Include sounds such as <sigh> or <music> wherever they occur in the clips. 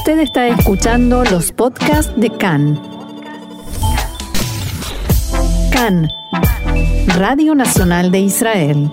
Usted está escuchando los podcasts de CAN. CAN, Radio Nacional de Israel.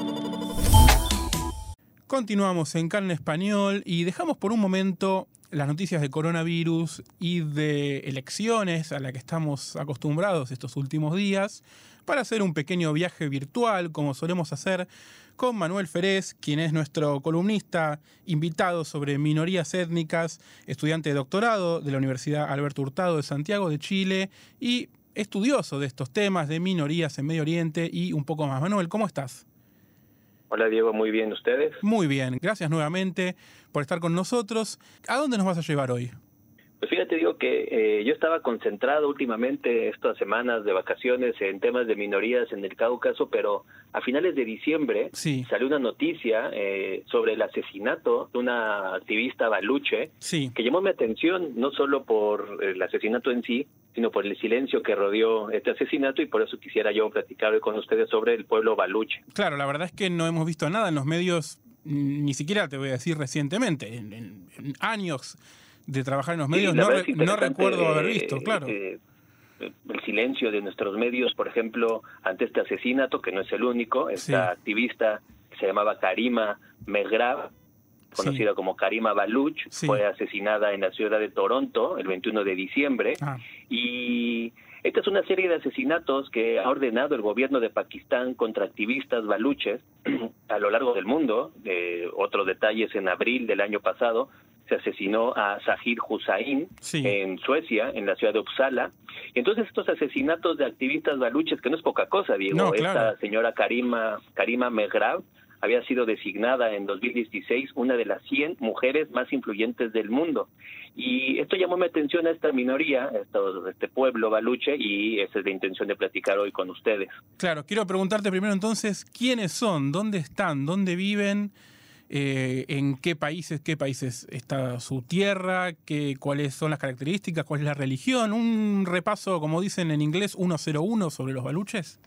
Continuamos en CAN Español y dejamos por un momento las noticias de coronavirus y de elecciones a las que estamos acostumbrados estos últimos días para hacer un pequeño viaje virtual como solemos hacer con Manuel Ferez, quien es nuestro columnista invitado sobre minorías étnicas, estudiante de doctorado de la Universidad Alberto Hurtado de Santiago de Chile y estudioso de estos temas de minorías en Medio Oriente y un poco más. Manuel, ¿cómo estás? Hola Diego, muy bien, ¿ustedes? Muy bien, gracias nuevamente por estar con nosotros. ¿A dónde nos vas a llevar hoy? Pues fíjate, digo que eh, yo estaba concentrado últimamente estas semanas de vacaciones en temas de minorías en el Cáucaso, pero a finales de diciembre salió una noticia eh, sobre el asesinato de una activista baluche que llamó mi atención no solo por el asesinato en sí, sino por el silencio que rodeó este asesinato y por eso quisiera yo platicar con ustedes sobre el pueblo baluche. Claro, la verdad es que no hemos visto nada en los medios, ni siquiera te voy a decir recientemente, en años de trabajar en los medios, no, no, recuerdo haber visto, claro. Eh, el silencio de nuestros medios, por ejemplo, ante este asesinato, que no es el único, esta activista que se llamaba Karima Megrab, conocida como Karima Baluch, fue asesinada en la ciudad de Toronto el 21 de diciembre. Ah. Y esta es una serie de asesinatos que ha ordenado el gobierno de Pakistán contra activistas baluches <clears throat> a lo largo del mundo. Eh, otros detalles en abril del año pasado se asesinó a Sahir Hussain en Suecia, en la ciudad de Uppsala. Y entonces estos asesinatos de activistas baluches, que no es poca cosa, Diego, esta señora Karima, Karima Megrab, había sido designada en 2016 una de las 100 mujeres más influyentes del mundo. Y esto llamó mi atención a esta minoría, a este pueblo baluche, y esa es la intención de platicar hoy con ustedes. Claro, quiero preguntarte primero entonces, ¿quiénes son? ¿Dónde están? ¿Dónde viven? Eh, en qué países, qué países está su tierra, qué, cuáles son las características, cuál es la religión, un repaso, como dicen en inglés, 101 sobre los baluches.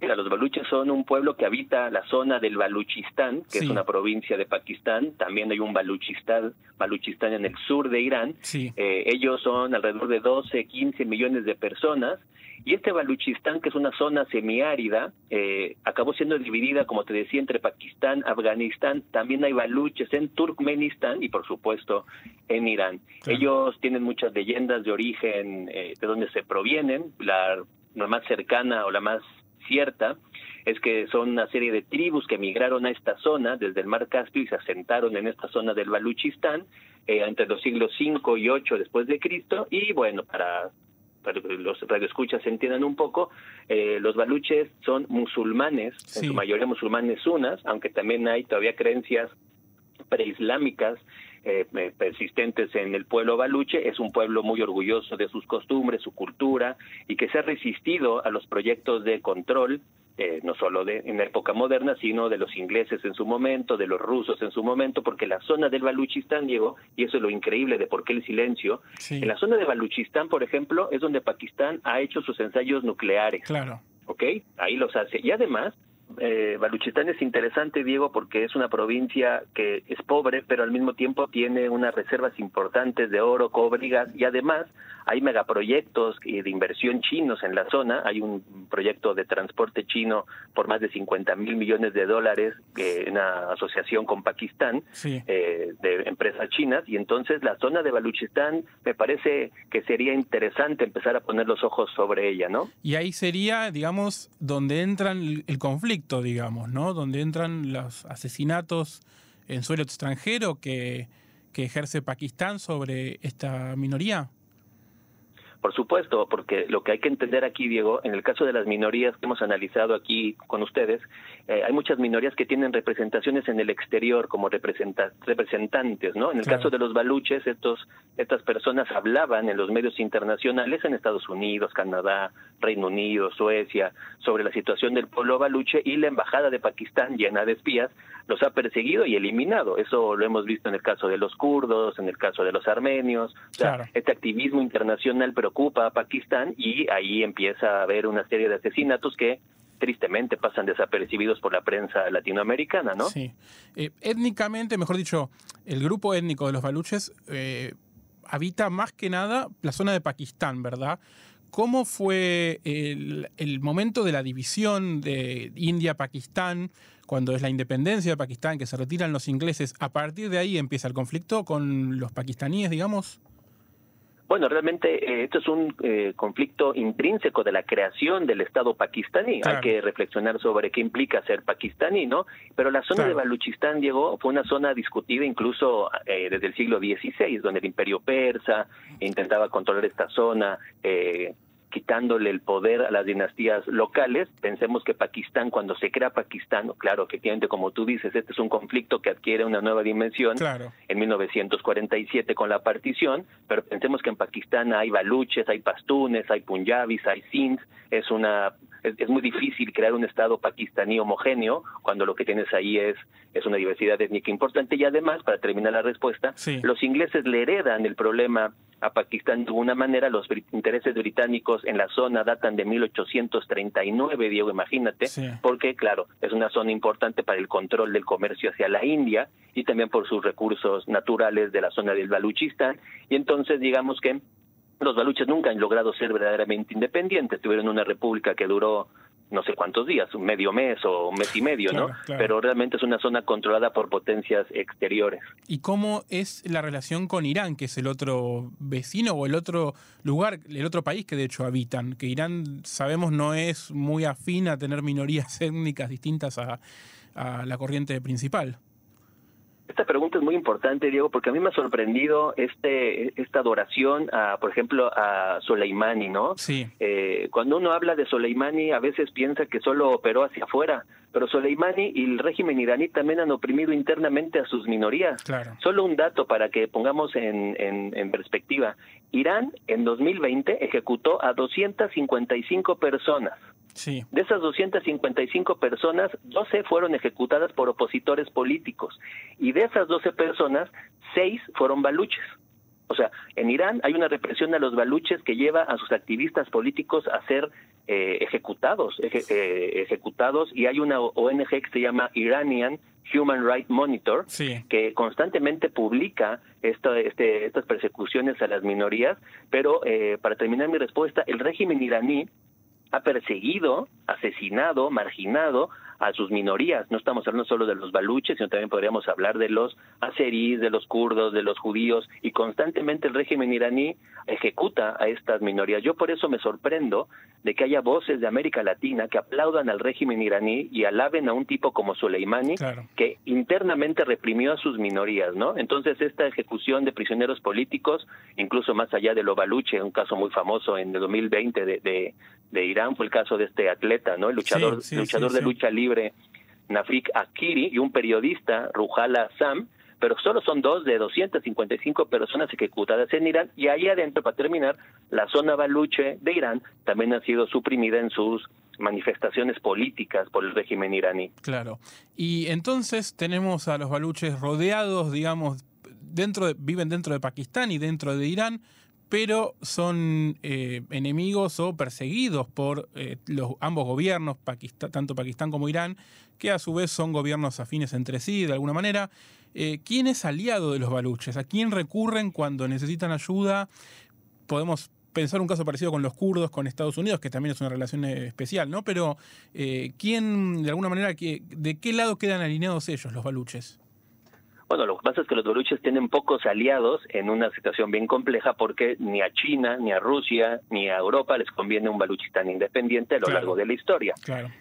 Mira, los baluches son un pueblo que habita la zona del Baluchistán, que es una provincia de Pakistán. También hay un Baluchistán, Baluchistán en el sur de Irán. Eh, ellos son alrededor de 12, 15 millones de personas y este Baluchistán, que es una zona semiárida, eh, acabó siendo dividida, como te decía, entre Pakistán, Afganistán, también hay baluches en Turkmenistán y, por supuesto, en Irán. Ellos tienen muchas leyendas de origen, eh, de donde se provienen. La, la más cercana o la más cierta es que son una serie de tribus que emigraron a esta zona desde el mar Caspio y se asentaron en esta zona del Baluchistán eh, entre los siglos 5 y 8 después de Cristo y bueno, para para que los radioescuchas se entiendan un poco, eh, los baluches son musulmanes, en su mayoría musulmanes sunas, aunque también hay todavía creencias preislámicas eh, persistentes en el pueblo baluche. Es un pueblo muy orgulloso de sus costumbres, su cultura y que se ha resistido a los proyectos de control eh, no solo de, en la época moderna, sino de los ingleses en su momento, de los rusos en su momento, porque la zona del Baluchistán, Diego, y eso es lo increíble de por qué el silencio, en la zona de Baluchistán, por ejemplo, es donde Pakistán ha hecho sus ensayos nucleares. Claro. ¿Ok? Ahí los hace. Y además, eh, Baluchistán es interesante, Diego, porque es una provincia que es pobre, pero al mismo tiempo tiene unas reservas importantes de oro, cobre y gas, y además hay megaproyectos de inversión chinos en la zona. Hay un proyecto de transporte chino por más de 50 mil millones de dólares en una asociación con Pakistán eh, de empresas chinas. Y entonces la zona de Baluchistán me parece que sería interesante empezar a poner los ojos sobre ella, ¿no? Y ahí sería, digamos, donde entra el conflicto, digamos, ¿no? Donde entran los asesinatos en suelo extranjero que, que ejerce Pakistán sobre esta minoría. Por supuesto, porque lo que hay que entender aquí, Diego, en el caso de las minorías que hemos analizado aquí con ustedes, eh, hay muchas minorías que tienen representaciones en el exterior como representantes, ¿no? En el caso de los baluches, estos, estas personas hablaban en los medios internacionales en Estados Unidos, Canadá, Reino Unido, Suecia, sobre la situación del pueblo baluche y la embajada de Pakistán, llena de espías, los ha perseguido y eliminado. Eso lo hemos visto en el caso de los kurdos, en el caso de los armenios, o sea, este activismo internacional, pero ocupa a Pakistán y ahí empieza a haber una serie de asesinatos que tristemente pasan desapercibidos por la prensa latinoamericana, ¿no? Sí. Eh, étnicamente, mejor dicho, el grupo étnico de los baluches eh, habita más que nada la zona de Pakistán, ¿verdad? ¿Cómo fue el, el momento de la división de India-Pakistán? cuando es la independencia de Pakistán, que se retiran los ingleses, a partir de ahí empieza el conflicto con los pakistaníes, digamos? Bueno, realmente eh, esto es un eh, conflicto intrínseco de la creación del Estado pakistaní. Hay que reflexionar sobre qué implica ser pakistaní, ¿no? Pero la zona de Baluchistán, llegó fue una zona discutida incluso eh, desde el siglo XVI, donde el imperio persa intentaba controlar esta zona. Quitándole el poder a las dinastías locales. Pensemos que Pakistán, cuando se crea Pakistán, claro, efectivamente, como tú dices, este es un conflicto que adquiere una nueva dimensión en 1947 con la partición, pero pensemos que en Pakistán hay baluches, hay pastunes, hay punjabis, hay sindh, es una es, muy difícil crear un estado pakistaní homogéneo cuando lo que tienes ahí es es una diversidad étnica importante y además para terminar la respuesta los ingleses le heredan el problema a Pakistán de alguna manera. Los intereses británicos en la zona datan de 1839, Diego, imagínate, porque, claro, es una zona importante para el control del comercio hacia la India y también por sus recursos naturales de la zona del Baluchistán. Y entonces, digamos que los baluches nunca han logrado ser verdaderamente independientes. Tuvieron una república que duró no sé cuántos días, un medio mes o un mes y medio, ¿no? Pero realmente es una zona controlada por potencias exteriores. ¿Y cómo es la relación con Irán, que es el otro vecino o el otro lugar, el otro país que de hecho habitan? Que Irán, sabemos, no es muy afín a tener minorías <laughs> étnicas distintas a, a la corriente principal. Esta pregunta es muy importante, Diego, porque a mí me ha sorprendido este esta adoración, a, por ejemplo, a Soleimani, ¿no? Sí. Eh, cuando uno habla de Soleimani, a veces piensa que solo operó hacia afuera, pero Soleimani y el régimen iraní también han oprimido internamente a sus minorías. Claro. Solo un dato para que pongamos en, en, en perspectiva. Irán en 2020 ejecutó a 255 personas. De esas 255 personas, 12 fueron ejecutadas por opositores políticos. Y de esas 12 personas, 6 fueron baluches. O sea, en Irán hay una represión a los baluches que lleva a sus activistas políticos a ser eh, ejecutados, eh, ejecutados. Y hay una ONG que se llama Iranian Human Rights Monitor que constantemente publica este, estas persecuciones a las minorías, pero eh, para terminar mi respuesta, el régimen iraní ha perseguido, asesinado, marginado a sus minorías. No estamos hablando solo de los baluches, sino también podríamos hablar de los azeríes, de los kurdos, de los judíos, y constantemente el régimen iraní ejecuta a estas minorías. Yo por eso me sorprendo de que haya voces de América Latina que aplaudan al régimen iraní y alaben a un tipo como Soleimani, que internamente reprimió a sus minorías, ¿no? Entonces esta ejecución de prisioneros políticos, incluso más allá de lo baluche, un caso muy famoso en el 2020 de, de, de Irán fue el caso de este atleta, ¿no? El luchador, luchador de lucha libre Nafik Akiri y un periodista, Rujala Sam, pero solo son dos de 255 personas ejecutadas en Irán y ahí adentro, para terminar, la zona baluche de Irán también ha sido suprimida en sus manifestaciones políticas por el régimen iraní. Claro. Y entonces tenemos a los baluches rodeados, digamos, dentro de, viven dentro de Pakistán y dentro de Irán, pero son eh, enemigos o perseguidos por eh, los, ambos gobiernos, tanto Pakistán como Irán, que a su vez son gobiernos afines entre sí de alguna manera. Eh, ¿Quién es aliado de los baluches? ¿A quién recurren cuando necesitan ayuda? Podemos pensar un caso parecido con los kurdos, con Estados Unidos, que también es una relación especial, ¿no? Pero ¿quién, de alguna manera, de qué lado quedan alineados ellos, los baluches? Bueno, lo que pasa es que los baluches tienen pocos aliados en una situación bien compleja porque ni a China, ni a Rusia, ni a Europa les conviene un baluchistán independiente a lo largo de la historia.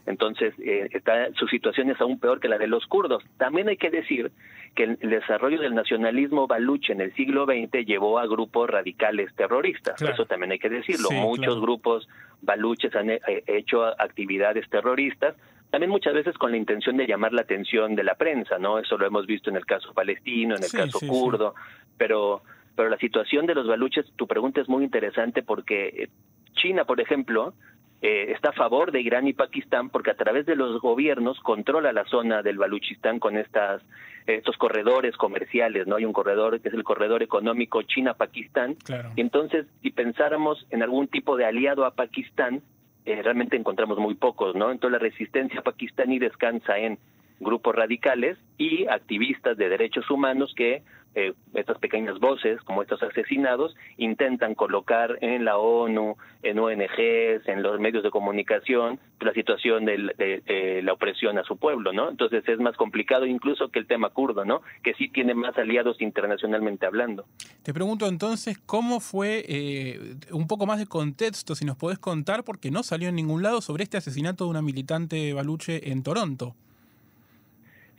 Entonces, eh, está, su situación es aún peor que la de los kurdos. También hay que decir que el, desarrollo del nacionalismo baluche en el siglo XX llevó a grupos radicales terroristas. Eso también hay que decirlo. Muchos grupos baluches han eh, hecho actividades terroristas también muchas veces con la intención de llamar la atención de la prensa, ¿no? Eso lo hemos visto en el caso palestino, en el caso kurdo, pero pero la situación de los baluches, tu pregunta es muy interesante porque eh, China, por ejemplo, eh, está a favor de Irán y Pakistán porque a través de los gobiernos controla la zona del Baluchistán con estas estos corredores comerciales, ¿no? Hay un corredor que es el corredor económico China-Pakistán. Y entonces, si pensáramos en algún tipo de aliado a Pakistán, eh, realmente encontramos muy pocos, ¿no? Entonces la resistencia pakistaní descansa en grupos radicales y activistas de derechos humanos que eh, estas pequeñas voces, como estos asesinados, intentan colocar en la ONU, en ONGs, en los medios de comunicación, la situación de, la opresión a su pueblo, ¿no? Entonces es más complicado incluso que el tema kurdo, ¿no? Que sí tiene más aliados internacionalmente hablando. Te pregunto entonces, ¿cómo fue eh, un poco más de contexto, si nos podés contar, porque no salió en ningún lado sobre este asesinato de una militante baluche en Toronto?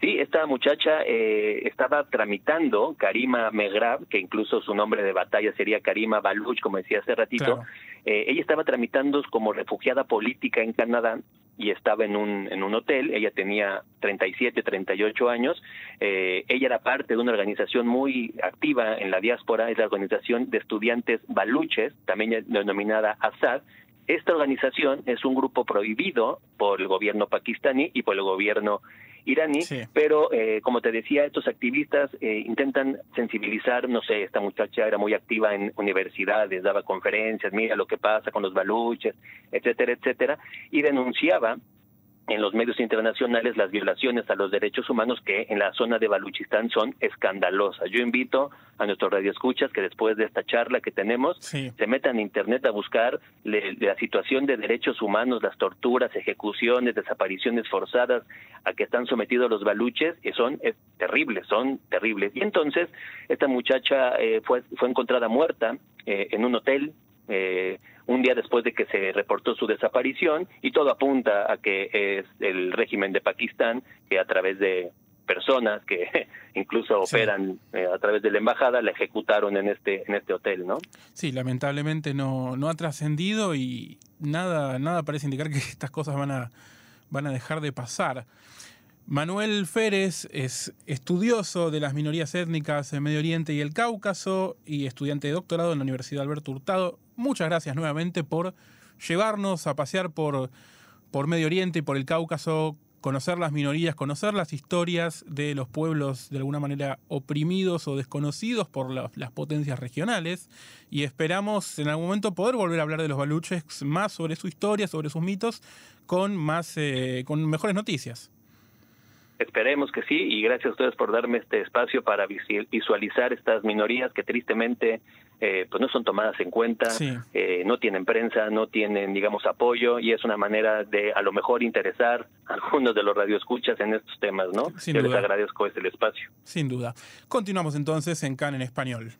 Sí, esta muchacha eh, estaba tramitando, Karima Megrab, que incluso su nombre de batalla sería Karima Baluch, como decía hace ratito, eh, ella estaba tramitando como refugiada política en Canadá y estaba en un, en un hotel, ella tenía 37, 38 años, eh, ella era parte de una organización muy activa en la diáspora, es la organización de estudiantes baluches, también denominada ASAD, esta organización es un grupo prohibido por el gobierno pakistaní y por el gobierno iraní, pero eh, como te decía, estos activistas eh, intentan sensibilizar, no sé, esta muchacha era muy activa en universidades, daba conferencias, mira lo que pasa con los baluches, etcétera, etcétera, y denunciaba en los medios internacionales las violaciones a los derechos humanos que en la zona de Baluchistán son escandalosas. Yo invito a nuestros radioescuchas que después de esta charla que tenemos se metan en internet a buscar la situación de derechos humanos, las torturas, ejecuciones, desapariciones forzadas a que están sometidos los baluches, y son terribles, son terribles. Y entonces esta muchacha eh, fue, fue encontrada muerta eh, en un hotel eh, un día después de que se reportó su desaparición y todo apunta a que es el régimen de Pakistán que a través de personas que <laughs> incluso operan eh, a través de la embajada la ejecutaron en este en este hotel, ¿no? Sí, lamentablemente no no ha trascendido y nada nada parece indicar que <laughs> estas cosas van a van a dejar de pasar. Manuel Férez es estudioso de las minorías étnicas en Medio Oriente y el Cáucaso y estudiante de doctorado en la Universidad Alberto Hurtado. Muchas gracias nuevamente por llevarnos a pasear por, por Medio Oriente y por el Cáucaso, conocer las minorías, conocer las historias de los pueblos de alguna manera oprimidos o desconocidos por las potencias regionales y esperamos en algún momento poder volver a hablar de los baluches más sobre su historia, sobre sus mitos, con, más, eh, con mejores noticias. Esperemos que sí y gracias a ustedes por darme este espacio para visualizar estas minorías que tristemente eh, pues no son tomadas en cuenta, eh, no tienen prensa, no tienen digamos apoyo y es una manera de a lo mejor interesar a algunos de los radioescuchas en estos temas, ¿no? Yo les agradezco este espacio. Sin duda. Continuamos entonces en CAN en español.